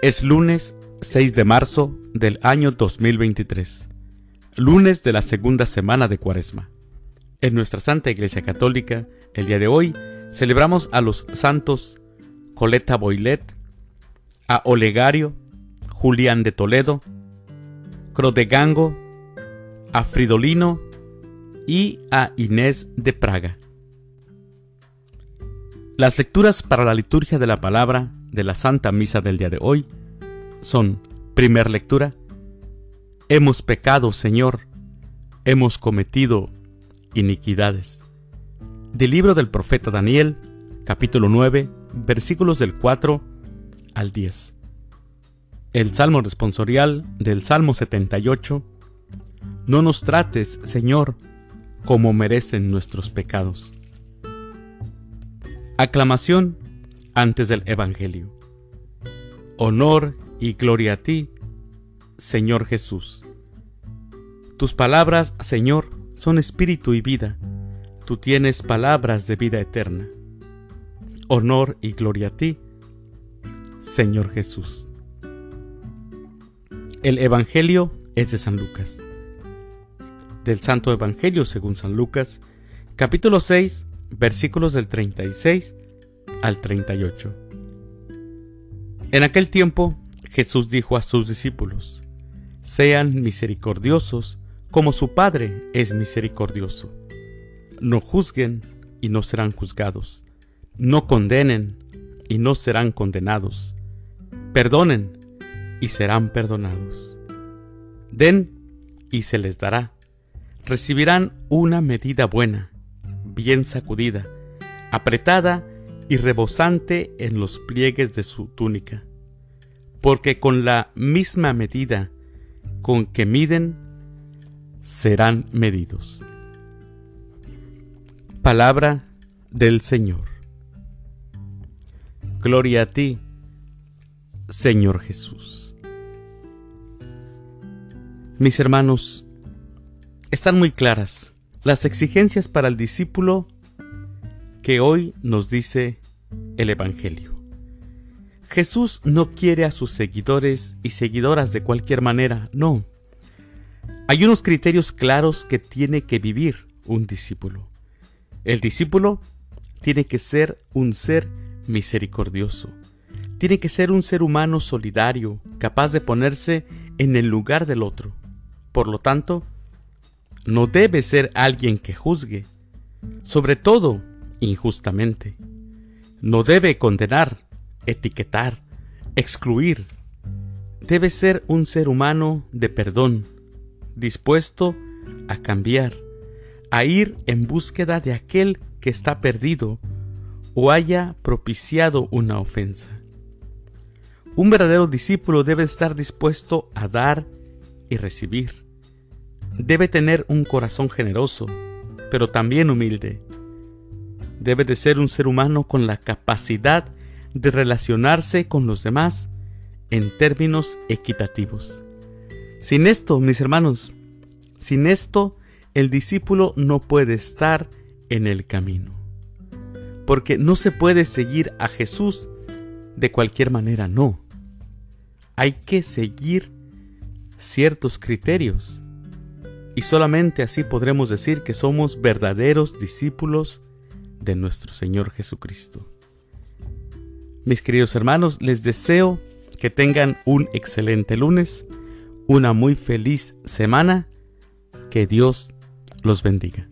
Es lunes 6 de marzo del año 2023, lunes de la segunda semana de Cuaresma. En nuestra Santa Iglesia Católica, el día de hoy, celebramos a los santos Coleta Boilet, a Olegario, Julián de Toledo, Crodegango, a Fridolino y a Inés de Praga. Las lecturas para la liturgia de la palabra de la Santa Misa del día de hoy son, primer lectura, Hemos pecado, Señor, hemos cometido iniquidades. Del libro del profeta Daniel, capítulo 9, versículos del 4 al 10. El Salmo responsorial del Salmo 78. No nos trates, Señor, como merecen nuestros pecados. Aclamación antes del Evangelio. Honor y gloria a ti, Señor Jesús. Tus palabras, Señor, son espíritu y vida. Tú tienes palabras de vida eterna. Honor y gloria a ti, Señor Jesús. El Evangelio es de San Lucas. Del Santo Evangelio según San Lucas, capítulo 6, versículos del 36 al 38. En aquel tiempo Jesús dijo a sus discípulos, Sean misericordiosos como su Padre es misericordioso. No juzguen y no serán juzgados. No condenen y no serán condenados. Perdonen y serán perdonados. Den y se les dará. Recibirán una medida buena bien sacudida, apretada y rebosante en los pliegues de su túnica, porque con la misma medida con que miden, serán medidos. Palabra del Señor. Gloria a ti, Señor Jesús. Mis hermanos, están muy claras las exigencias para el discípulo que hoy nos dice el Evangelio. Jesús no quiere a sus seguidores y seguidoras de cualquier manera, no. Hay unos criterios claros que tiene que vivir un discípulo. El discípulo tiene que ser un ser misericordioso. Tiene que ser un ser humano solidario, capaz de ponerse en el lugar del otro. Por lo tanto, no debe ser alguien que juzgue, sobre todo injustamente. No debe condenar, etiquetar, excluir. Debe ser un ser humano de perdón, dispuesto a cambiar, a ir en búsqueda de aquel que está perdido o haya propiciado una ofensa. Un verdadero discípulo debe estar dispuesto a dar y recibir debe tener un corazón generoso, pero también humilde. Debe de ser un ser humano con la capacidad de relacionarse con los demás en términos equitativos. Sin esto, mis hermanos, sin esto, el discípulo no puede estar en el camino. Porque no se puede seguir a Jesús de cualquier manera, no. Hay que seguir ciertos criterios y solamente así podremos decir que somos verdaderos discípulos de nuestro Señor Jesucristo. Mis queridos hermanos, les deseo que tengan un excelente lunes, una muy feliz semana, que Dios los bendiga.